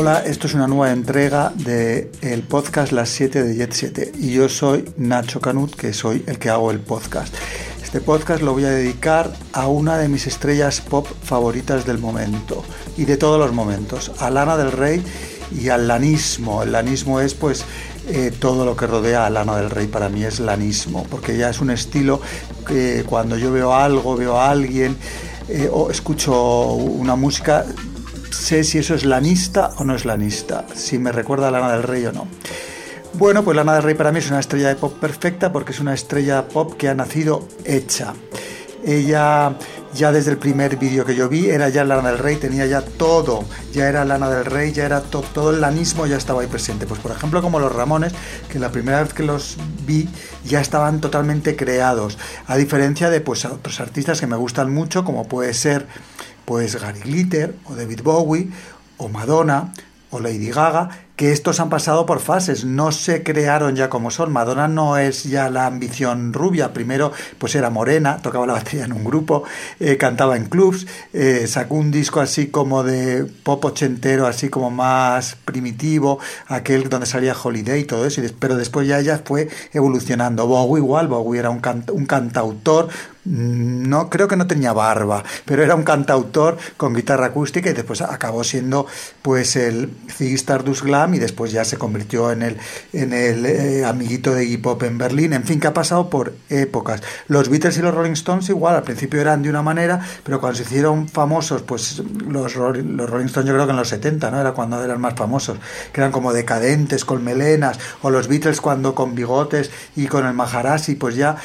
Hola, esto es una nueva entrega del el podcast Las 7 de Jet 7 y yo soy Nacho Canut, que soy el que hago el podcast. Este podcast lo voy a dedicar a una de mis estrellas pop favoritas del momento y de todos los momentos, a Lana del Rey y al lanismo. El lanismo es pues eh, todo lo que rodea a Lana del Rey para mí es lanismo, porque ya es un estilo que cuando yo veo algo, veo a alguien eh, o escucho una música, sé si eso es lanista o no es lanista, si me recuerda a Lana del Rey o no. Bueno, pues Lana del Rey para mí es una estrella de pop perfecta porque es una estrella pop que ha nacido hecha. Ella ya desde el primer vídeo que yo vi era ya Lana del Rey, tenía ya todo, ya era Lana del Rey, ya era todo el lanismo ya estaba ahí presente. Pues por ejemplo como los Ramones, que la primera vez que los vi ya estaban totalmente creados, a diferencia de pues otros artistas que me gustan mucho, como puede ser pues Gary Glitter o David Bowie o Madonna o Lady Gaga, que estos han pasado por fases, no se crearon ya como son. Madonna no es ya la ambición rubia, primero pues era morena, tocaba la batería en un grupo, eh, cantaba en clubs, eh, sacó un disco así como de pop ochentero, así como más primitivo, aquel donde salía Holiday y todo eso, pero después ya ella fue evolucionando. Bowie igual, Bowie era un, un cantautor, no creo que no tenía barba, pero era un cantautor con guitarra acústica y después acabó siendo pues el Ziggy Stardust Glam y después ya se convirtió en el, en el eh, amiguito de hip hop en Berlín. En fin, que ha pasado por épocas. Los Beatles y los Rolling Stones igual, al principio eran de una manera, pero cuando se hicieron famosos, pues los, los Rolling Stones yo creo que en los 70, ¿no? Era cuando eran más famosos, que eran como decadentes, con melenas, o los Beatles cuando con bigotes y con el Maharashi, pues ya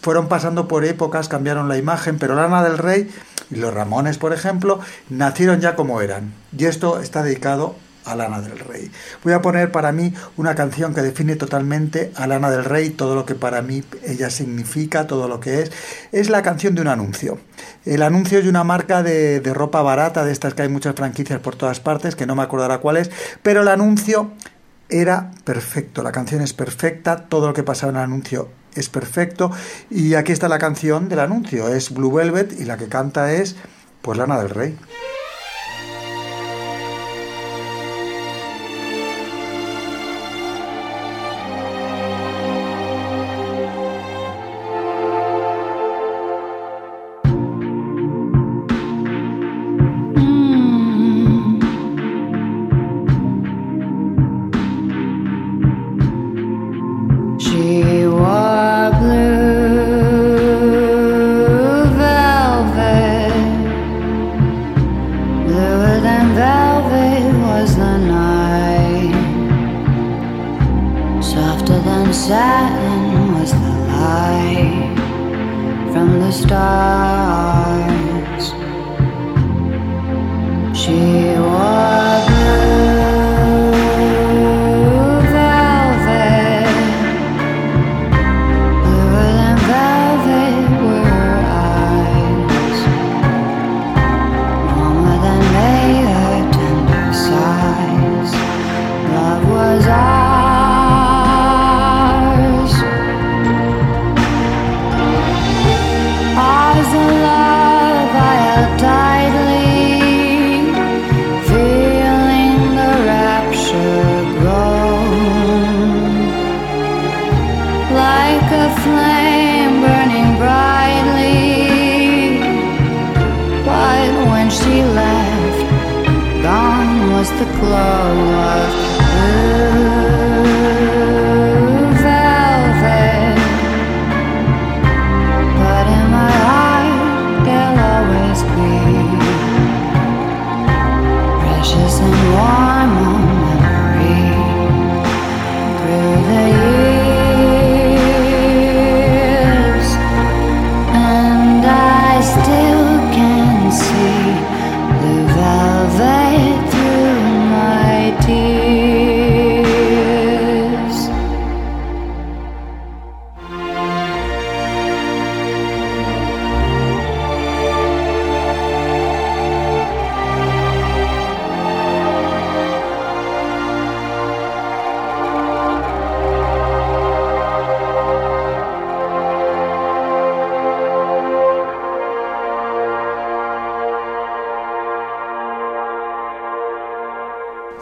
fueron pasando por épocas, cambiaron la imagen, pero Lana del Rey y los Ramones, por ejemplo, nacieron ya como eran. Y esto está dedicado a Lana del Rey. Voy a poner para mí una canción que define totalmente a Lana del Rey, todo lo que para mí ella significa, todo lo que es. Es la canción de un anuncio. El anuncio es de una marca de, ropa barata, de estas que hay muchas franquicias por todas partes, que no me acordará cuál es, pero el anuncio era perfecto, la canción es perfecta, todo lo que pasaba en el anuncio es perfecto y aquí está la canción del anuncio, es Blue Velvet y la que canta es pues Lana del Rey.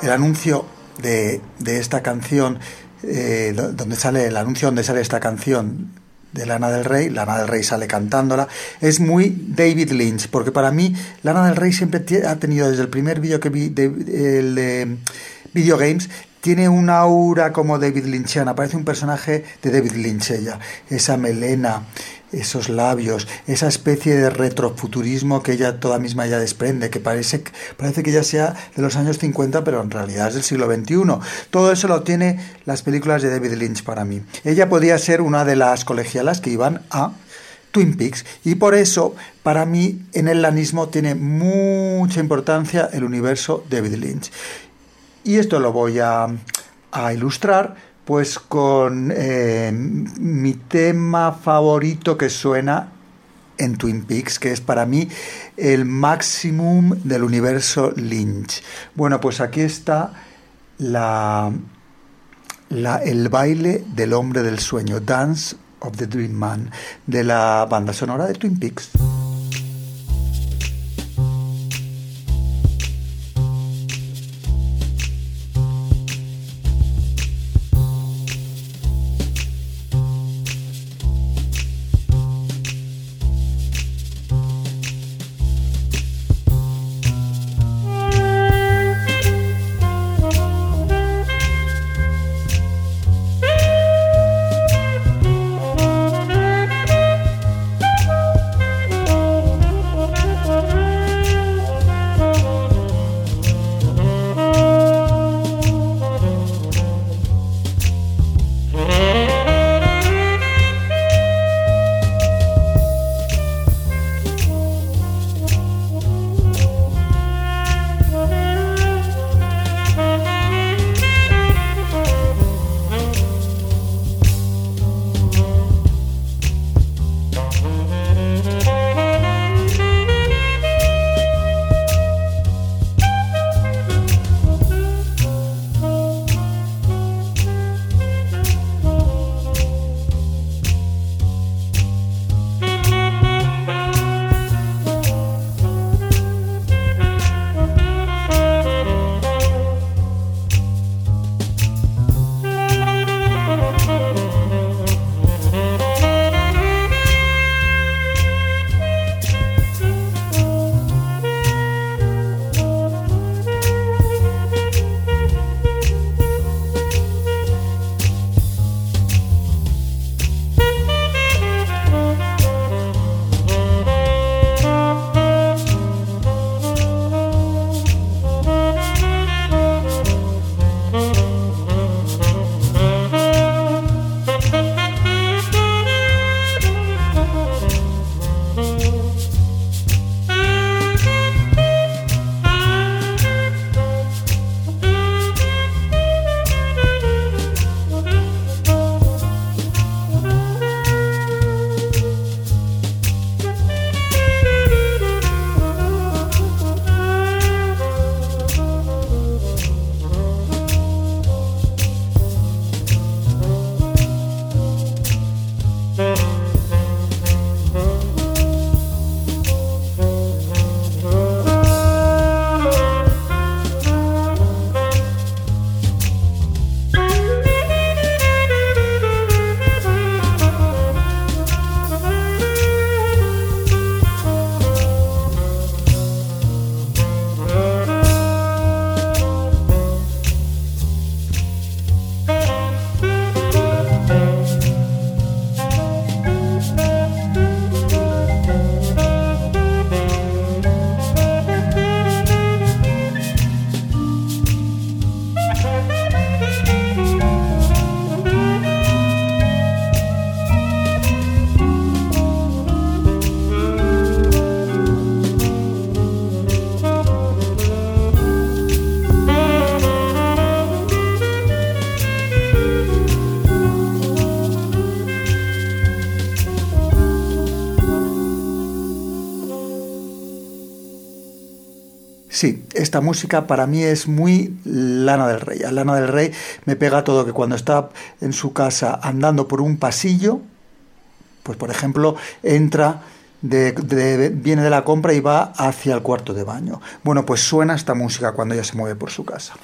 El anuncio de, esta canción, eh, donde sale el anuncio donde sale esta canción de Lana del Rey, Lana del Rey sale cantándola, es muy David Lynch, porque para mí Lana del Rey siempre ha tenido desde el primer vídeo que vi de, el de Video Games, tiene una aura como David Lynchiana, parece un personaje de David Lynch ella, esa melena, esos labios, esa especie de retrofuturismo que ella toda misma ya desprende, que parece, parece que ya sea de los años 50, pero en realidad es del siglo XXI. Todo eso lo tiene las películas de David Lynch para mí. Ella podía ser una de las colegialas que iban a Twin Peaks y por eso para mí en el lanismo tiene mucha importancia el universo David Lynch. Y esto lo voy a, a ilustrar pues con eh, mi tema favorito que suena en Twin Peaks, que es para mí el máximo del universo Lynch. Bueno, pues aquí está la, el baile del hombre del sueño, Dance of the Dream Man, de la banda sonora de Twin Peaks. Esta música para mí es muy Lana del Rey. A Lana del Rey me pega todo que cuando está en su casa andando por un pasillo, pues por ejemplo, entra viene de la compra y va hacia el cuarto de baño. Bueno, pues suena esta música cuando ella se mueve por su casa.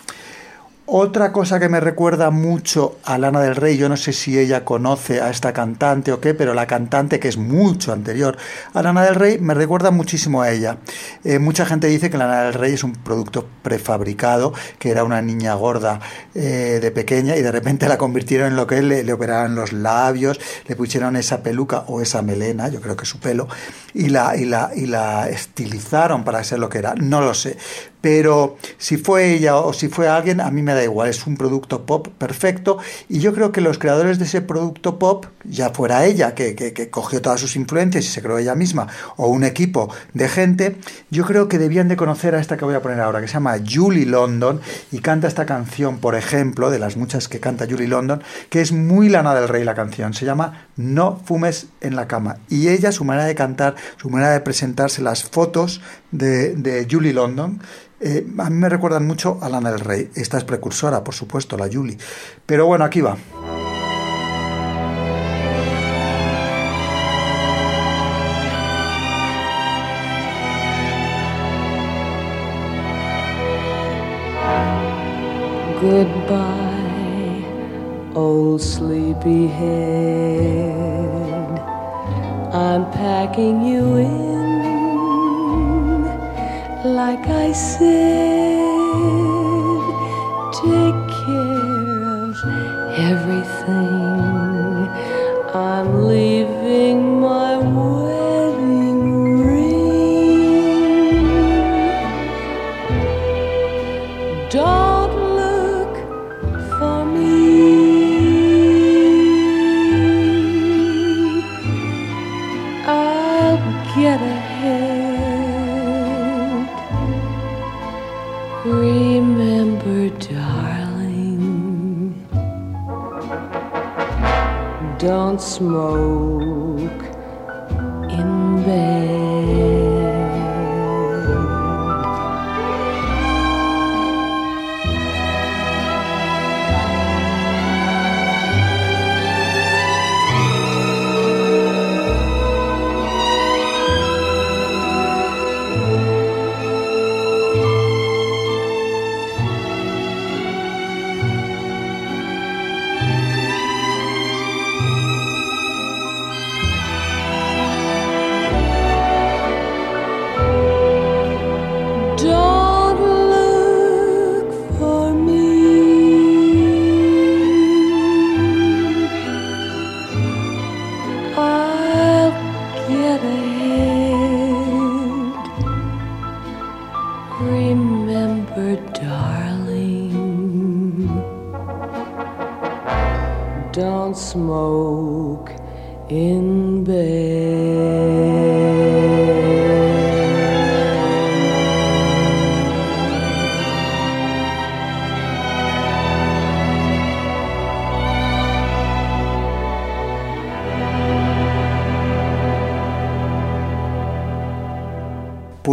Otra cosa que me recuerda mucho a Lana del Rey, yo no sé si ella conoce a esta cantante o qué, pero la cantante que es mucho anterior a Lana del Rey me recuerda muchísimo a ella. Eh, mucha gente dice que Lana del Rey es un producto prefabricado, que era una niña gorda eh, de pequeña y de repente la convirtieron en lo que es, le, le operaron los labios, le pusieron esa peluca o esa melena, yo creo que su pelo, y la, y la, y la estilizaron para ser lo que era. No lo sé pero si fue ella o si fue alguien, a mí me da igual, es un producto pop perfecto y yo creo que los creadores de ese producto pop, ya fuera ella, que, que, cogió todas sus influencias y se creó ella misma, o un equipo de gente, yo creo que debían de conocer a esta que voy a poner ahora, que se llama Julie London y canta esta canción, por ejemplo, de las muchas que canta Julie London, que es muy lana del rey la canción, se llama No fumes en la cama. Y ella, su manera de cantar, su manera de presentarse, las fotos de, de Julie London, eh, a mí me recuerdan mucho a Lana del Rey. Esta es precursora, por supuesto, la Julie. Pero bueno, aquí va. Goodbye, old sleepyhead. I'm packing you in. Like I said, take care of everything. Smoke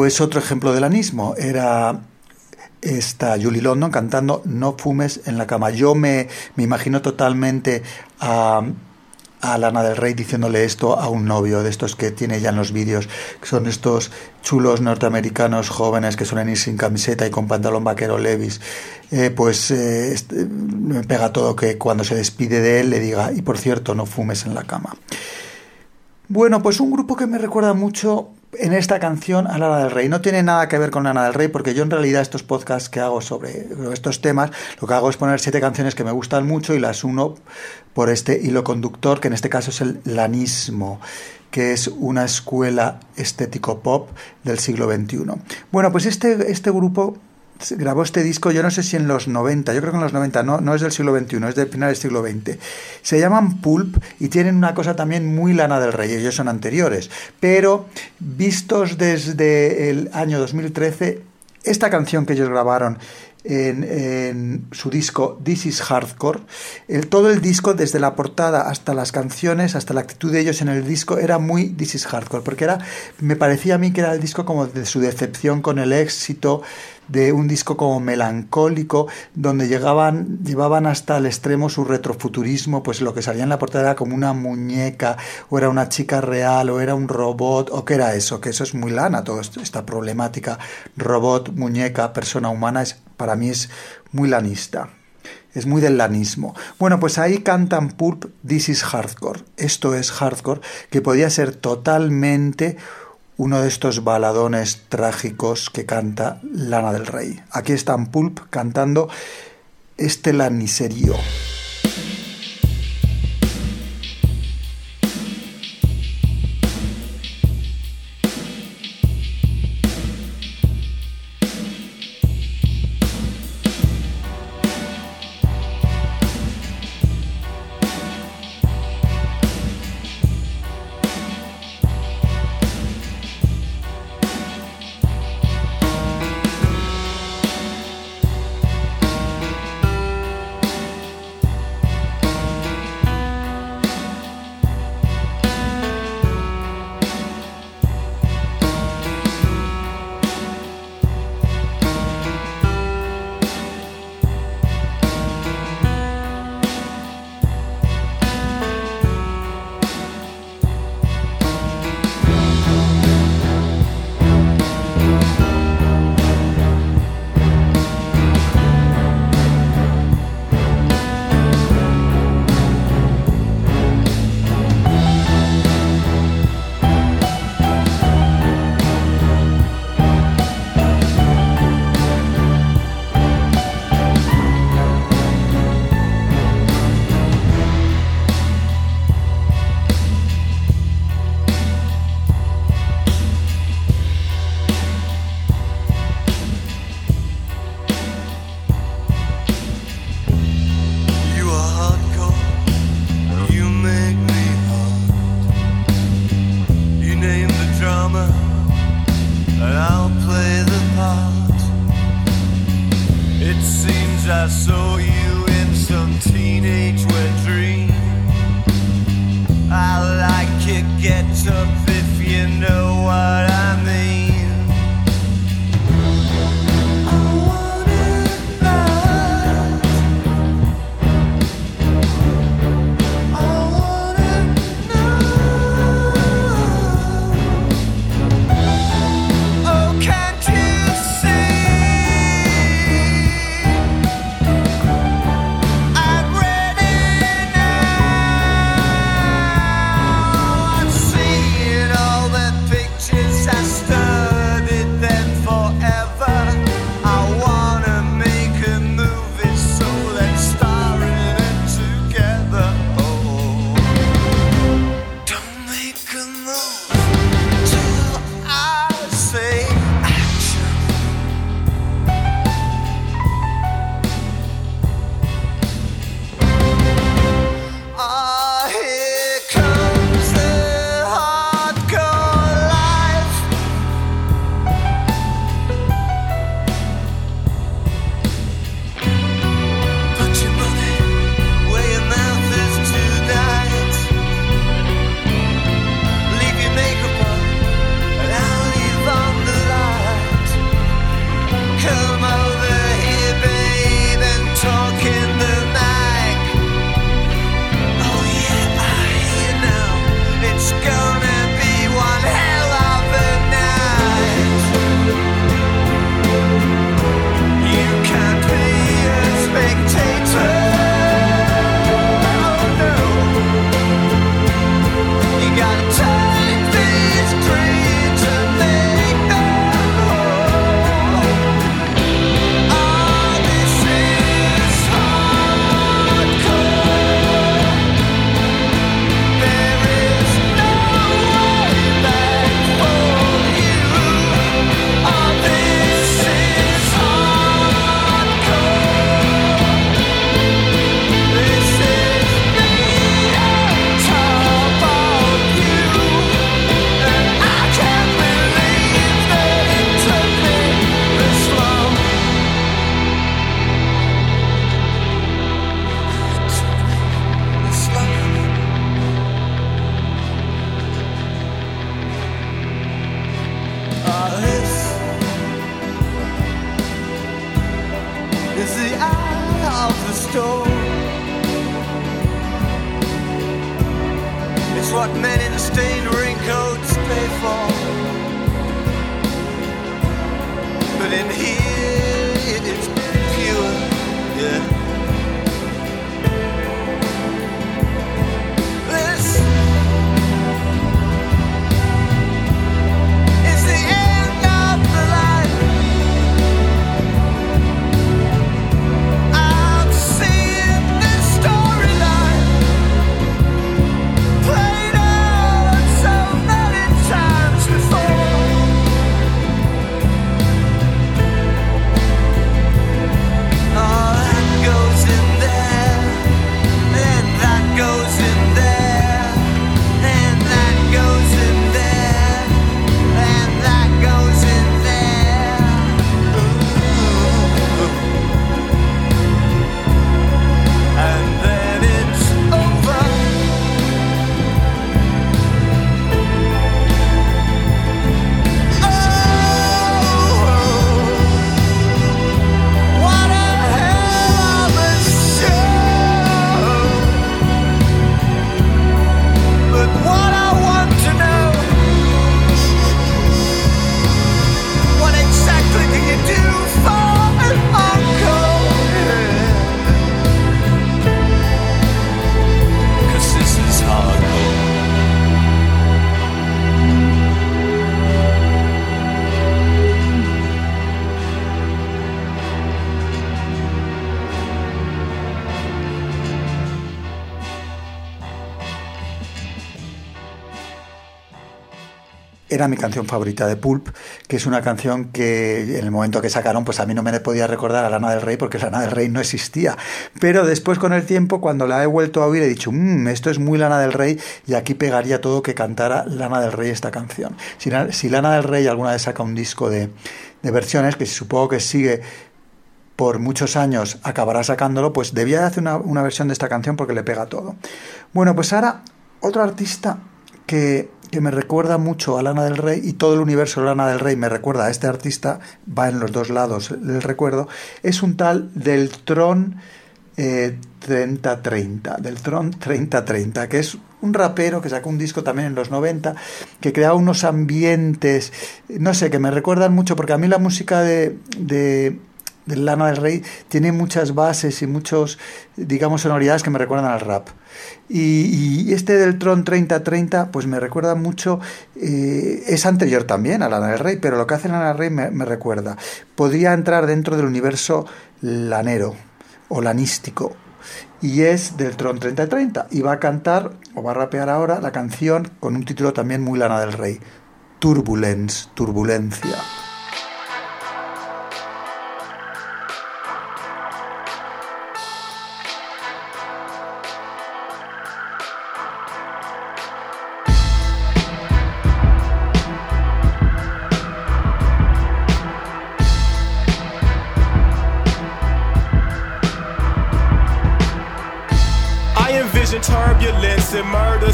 Pues otro ejemplo del anismo era está Julie London cantando No fumes en la cama. Yo me, me imagino totalmente a, a Lana del Rey diciéndole esto a un novio de estos que tiene ya en los vídeos, que son estos chulos norteamericanos jóvenes que suelen ir sin camiseta y con pantalón vaquero Levis. Eh, pues eh, este, me pega todo que cuando se despide de él le diga, y por cierto, no fumes en la cama. Bueno, pues un grupo que me recuerda mucho en esta canción a Lana del Rey. No tiene nada que ver con Lana del Rey porque yo en realidad estos podcasts que hago sobre estos temas, lo que hago es poner siete canciones que me gustan mucho y las uno por este hilo conductor, que en este caso es el lanismo que es una escuela estético pop del siglo XXI. Bueno, pues este, este grupo grabó este disco, yo no sé si en los 90, yo creo que en los 90, no, no es del siglo XXI, es del final del siglo XX. Se llaman Pulp y tienen una cosa también muy lana del rey, ellos son anteriores, pero vistos desde el año 2013, esta canción que ellos grabaron en, en su disco This is Hardcore. El, todo el disco, desde la portada hasta las canciones, hasta la actitud de ellos en el disco, era muy This is Hardcore, porque era, me parecía a mí que era el disco como de su decepción con el éxito, de un disco como melancólico, donde llegaban, llevaban hasta el extremo su retrofuturismo, pues lo que salía en la portada era como una muñeca, o era una chica real, o era un robot, o qué era eso, que eso es muy lana, toda esta problemática, robot, muñeca, persona humana, es, para mí es muy lanista. Es muy del lanismo. Bueno, pues ahí cantan Pulp This is Hardcore. Esto es hardcore, que podía ser totalmente uno de estos baladones trágicos que canta Lana del Rey. Aquí están Pulp cantando este laniserio. The storm. It's what men in stained raincoats pay for. But in here, Era mi canción favorita de Pulp, que es una canción que en el momento que sacaron, pues a mí no me podía recordar a Lana del Rey porque Lana del Rey no existía. Pero después con el tiempo, cuando la he vuelto a oír, he dicho, mmm, esto es muy Lana del Rey y aquí pegaría todo que cantara Lana del Rey esta canción. Si, la- si Lana del Rey alguna vez saca un disco de, de versiones, que supongo que sigue por muchos años acabará sacándolo, pues debía de hacer una, una versión de esta canción porque le pega todo. Bueno, pues ahora otro artista que, me recuerda mucho a Lana del Rey y todo el universo de Lana del Rey me recuerda a este artista, va en los dos lados del recuerdo, es un tal del Tron eh, 3030, del Tron 3030, que es un rapero que sacó un disco también en los 90, que crea unos ambientes, no sé, que me recuerdan mucho, porque a mí la música de, de, de Lana del Rey tiene muchas bases y muchos, digamos, sonoridades que me recuerdan al rap. Y, y este del Tron 3030, pues me recuerda mucho, eh, es anterior también a Lana del Rey, pero lo que hace Lana del Rey me, me recuerda. Podría entrar dentro del universo lanero o lanístico. Y es del Tron 3030. Y va a cantar, o va a rapear ahora, la canción con un título también muy Lana del Rey. Turbulence, turbulencia.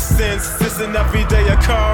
Since it's an everyday occurrence.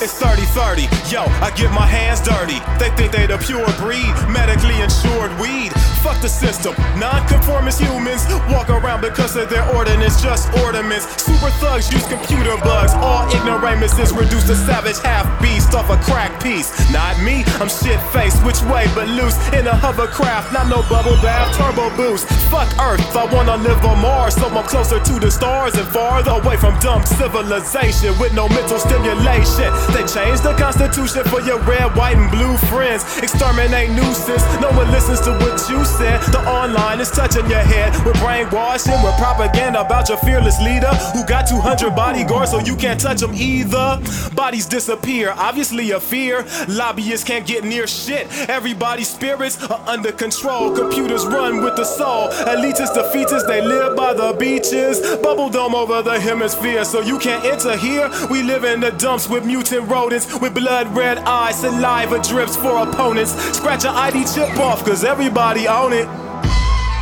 It's 30 30, yo, I get my hands dirty. They think they the pure breed, medically insured weed. Fuck the system, non conformist humans walk around because of their ordinance, just ornaments. Super thugs use computer bugs, all ignoramuses reduce to savage half beast off a crack piece. Not me, I'm shit faced, which way but loose in a hovercraft, not no bubble bath, turbo boost. Fuck Earth, I wanna live on Mars, so I'm closer to the stars and farther away from dumb civilization with no mental stimulation. They changed the constitution for your red, white, and blue friends. Exterminate nuisance, no one listens to what you said. The online is touching your head with brainwashing, with propaganda about your fearless leader who got 200 bodyguards so you can't touch them either. Bodies disappear, obviously a fear. Lobbyists can't get near shit. Everybody's spirits are under control. Computers run with the soul. Elitists, defeatists, they live by the beaches. Bubble dome over the hemisphere, so you can't enter here. We live in the dumps with mutant rodents, with blood red eyes, saliva drips for opponents. Scratch your ID chip off, cause everybody own it.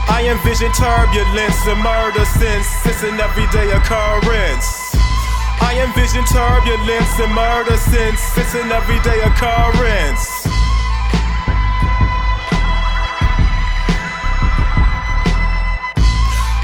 I envision turbulence and murder since it's an everyday occurrence. I envision turbulence and murder since it's an everyday occurrence.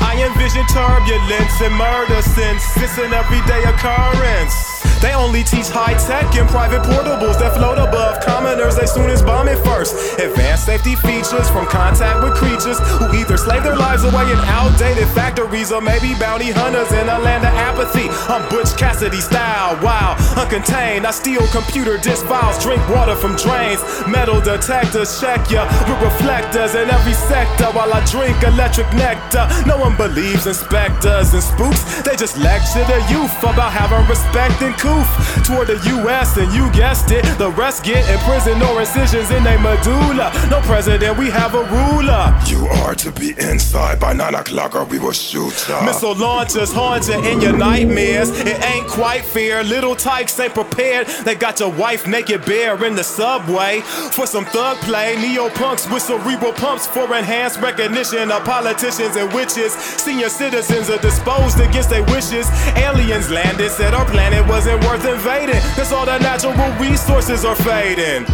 I envision turbulence and murder since it's an everyday occurrence. They only teach high tech and private portables that float above commoners. They soon as bomb it first. Advanced safety features from contact with creatures who either slave their lives away in outdated factories or maybe bounty hunters in a land of apathy. I'm Butch Cassidy style, wow, uncontained. I steal computer disk files, drink water from drains. Metal detectors check ya with reflectors in every sector while I drink electric nectar. No one believes in specters and spooks. They just lecture the youth about having respect and coof toward the U.S. and you guessed it, the rest get imprisoned or incisions in their medulla. No president, we have a ruler. You are to be inside by nine o'clock or we will shoot ya. Missile launchers haunt you in your nightmares. It ain't quite fair. Little tykes ain't prepared. They got your wife naked bare in the subway for some thug play. Neo punks with cerebral pumps for enhanced recognition of politicians and witches. Senior citizens are disposed against their wishes. Aliens landed, said our planet wasn't worth invading. Cause all the natural resources are fading.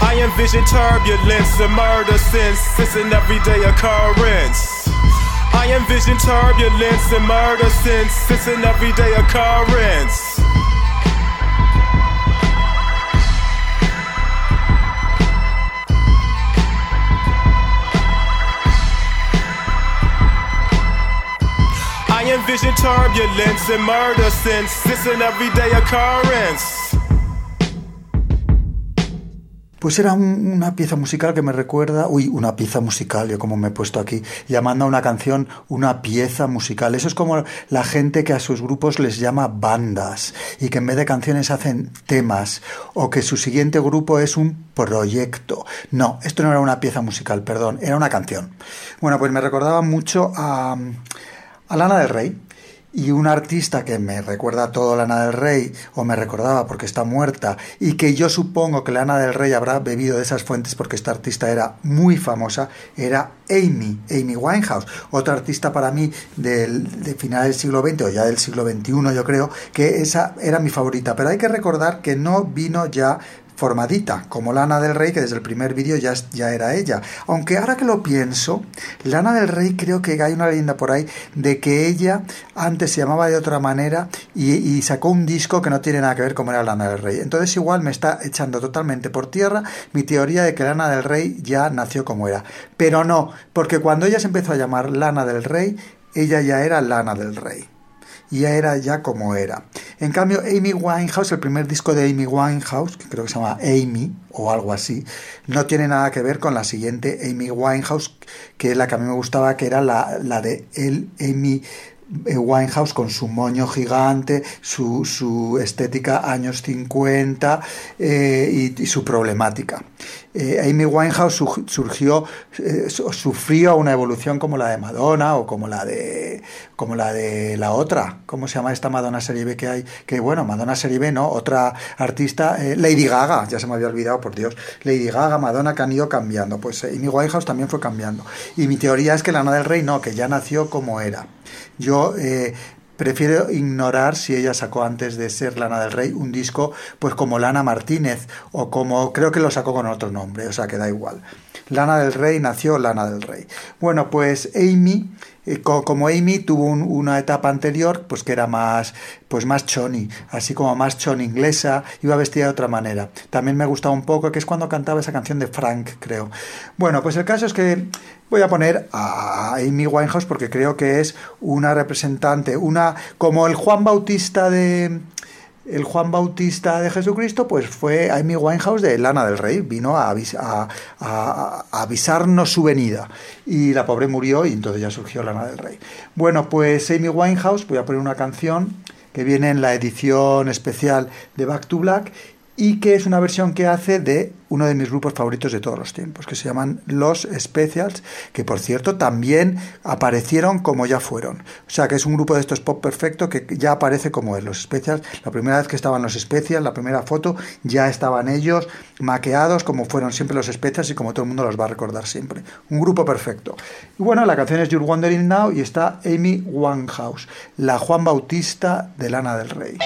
I envision turbulence and murder since it's an everyday occurrence. I envision turbulence and murder since it's an everyday occurrence. Envision turbulence and murder since everyday occurrence. Pues era un- una pieza musical que me recuerda, uy, una pieza musical, yo como me he puesto aquí, llamando a una canción una pieza musical. Eso es como la gente que a sus grupos les llama bandas y que en vez de canciones hacen temas o que su siguiente grupo es un proyecto. No, esto no era una pieza musical, perdón, era una canción. Bueno, pues me recordaba mucho a, a Lana del Rey. Y un artista que me recuerda todo Lana del Rey, o me recordaba porque está muerta, y que yo supongo que Lana del Rey habrá bebido de esas fuentes porque esta artista era muy famosa, era Amy, Amy Winehouse, otra artista para mí del, de final del siglo XX o ya del siglo XXI, yo creo, que esa era mi favorita. Pero hay que recordar que no vino ya formadita, como Lana del Rey, que desde el primer vídeo ya, ya era ella. Aunque ahora que lo pienso, Lana del Rey creo que hay una leyenda por ahí de que ella antes se llamaba de otra manera y, y sacó un disco que no tiene nada que ver como era Lana del Rey. Entonces igual me está echando totalmente por tierra mi teoría de que Lana del Rey ya nació como era. Pero no, porque cuando ella se empezó a llamar Lana del Rey, ella ya era Lana del Rey y ya era ya como era. En cambio, Amy Winehouse, el primer disco de Amy Winehouse, que creo que se llama Amy o algo así, no tiene nada que ver con la siguiente Amy Winehouse, que es la que a mí me gustaba, que era la, la de el Amy eh, Winehouse con su moño gigante, su, su estética años 50 eh, y su problemática. Eh, Amy Winehouse su- surgió, eh, su- sufrió una evolución como la de Madonna o como la de, como la de la otra. ¿Cómo se llama esta Madonna serie B que hay? Que bueno, Madonna serie B, ¿no? Otra artista, eh, Lady Gaga, ya se me había olvidado, por Dios. Lady Gaga, Madonna que han ido cambiando. Pues Amy Winehouse también fue cambiando. Y mi teoría es que Lana del Rey no, que ya nació como era. Yo prefiero ignorar si ella sacó antes de ser Lana del Rey un disco pues como Lana Martínez o como creo que lo sacó con otro nombre, o sea que da igual. Lana del Rey nació Lana del Rey. Bueno, pues Amy, eh, co- como Amy tuvo un- una etapa anterior, pues que era más, pues más choni, así como más choni inglesa, iba vestida de otra manera. También me gustaba un poco, que es cuando cantaba esa canción de Frank, creo. Bueno, pues el caso es que voy a poner a Amy Winehouse porque creo que es una representante, una como el Juan Bautista de el Juan Bautista de Jesucristo, pues fue Amy Winehouse de Lana del Rey, vino a, a avisarnos su venida. Y la pobre murió y entonces ya surgió Lana del Rey. Bueno, pues Amy Winehouse, voy a poner una canción que viene en la edición especial de Back to Black y que es una versión que hace de uno de mis grupos favoritos de todos los tiempos, que se llaman Los Specials, que por cierto también aparecieron como ya fueron. O sea que es un grupo de estos pop perfecto que ya aparece como es. Los Specials, la primera vez que estaban los Specials, la primera foto, ya estaban ellos maqueados como fueron siempre los Specials y como todo el mundo los va a recordar siempre. Un grupo perfecto. Y bueno, la canción es You're Wondering Now y está Amy Winehouse, la Juan Bautista de Lana del Rey.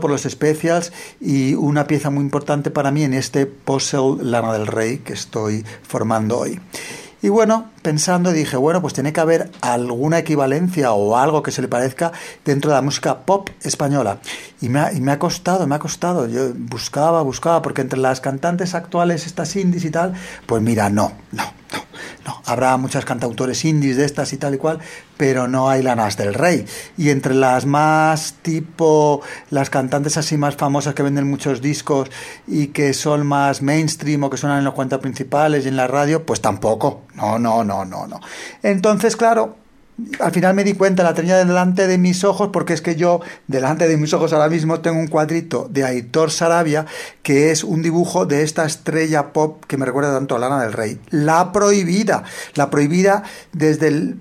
Por los Specials y una pieza muy importante para mí en este puzzle Lana del Rey que estoy formando hoy. Y bueno, pensando dije, bueno, pues tiene que haber alguna equivalencia o algo que se le parezca dentro de la música pop española. Y me ha, y me ha costado, me ha costado. Yo buscaba, buscaba, porque entre las cantantes actuales, estas indies y tal, pues mira, no, no, no. Habrá muchas cantautores indies de estas y tal y cual, pero no hay lanas del rey. Y entre las más tipo, las cantantes así más famosas que venden muchos discos y que son más mainstream o que suenan en los cuentos principales y en la radio, pues tampoco. No, no, no, no, no. Entonces, claro, al final me di cuenta, la tenía delante de mis ojos, porque es que yo, delante de mis ojos ahora mismo, tengo un cuadrito de Aitor Sarabia, que es un dibujo de esta estrella pop que me recuerda tanto a Lana del Rey. La prohibida. La prohibida desde el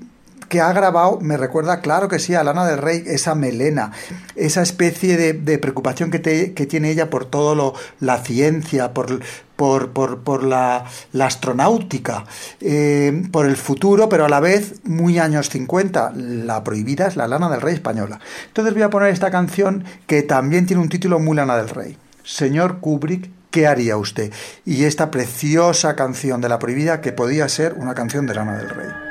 que ha grabado me recuerda, claro que sí, a Lana del Rey, esa melena, esa especie de, preocupación que, tiene ella por todo lo, la ciencia, por, la astronáutica, eh, por el futuro, pero a la vez muy años 50. La prohibida es la Lana del Rey española. Entonces voy a poner esta canción que también tiene un título muy Lana del Rey. Señor Kubrick, ¿qué haría usted? Y esta preciosa canción de la prohibida que podía ser una canción de Lana del Rey.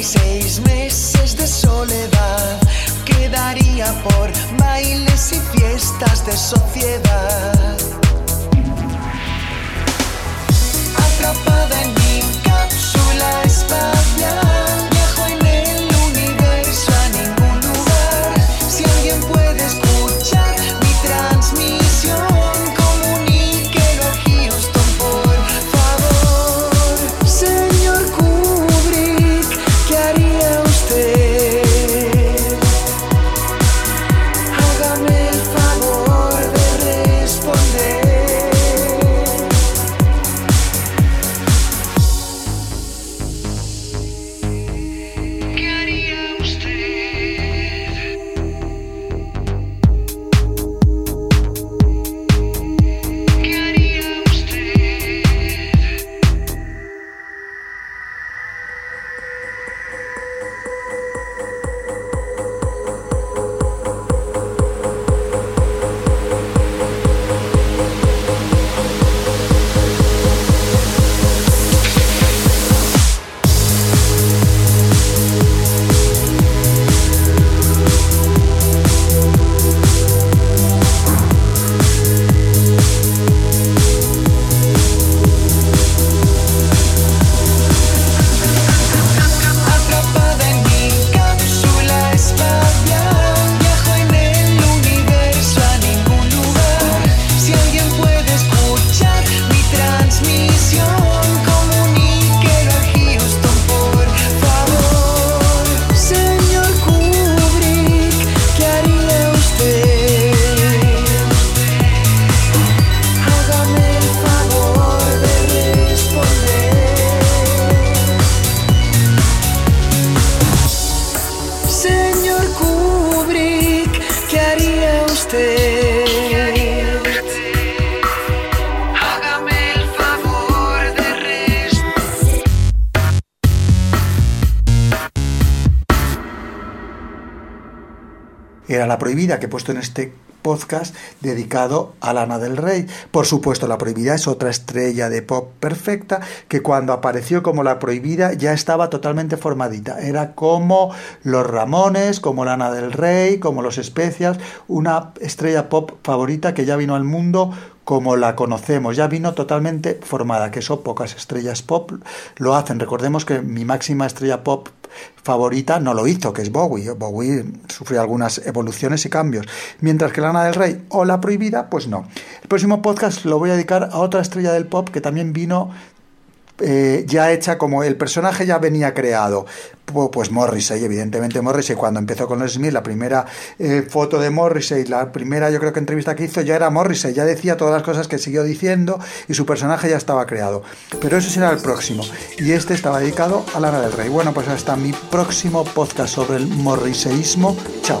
36 meses de soledad quedaría por bailes y fiestas de sociedad. Atrapada en mi cápsula espacial. Era La Prohibida, que he puesto en este podcast dedicado a Lana del Rey. Por supuesto, La Prohibida es otra estrella de pop perfecta que cuando apareció como La Prohibida ya estaba totalmente formadita. Era como los Ramones, como Lana del Rey, como los Especias, una estrella pop favorita que ya vino al mundo como la conocemos, ya vino totalmente formada, que son pocas estrellas pop lo hacen. Recordemos que mi máxima estrella pop favorita no lo hizo, que es Bowie. Bowie sufrió algunas evoluciones y cambios, mientras que Lana del Rey o La Prohibida, pues no. El próximo podcast lo voy a dedicar a otra estrella del pop que también vino eh, ya hecha como el personaje ya venía creado. Pues Morrissey, evidentemente Morrissey, cuando empezó con los Smith, la primera eh, foto de Morrissey, la primera yo creo que entrevista que hizo ya era Morrissey, ya decía todas las cosas que siguió diciendo y su personaje ya estaba creado. Pero eso será el próximo. Y este estaba dedicado a Lana del Rey. Bueno, pues hasta mi próximo podcast sobre el morriseísmo. Chao.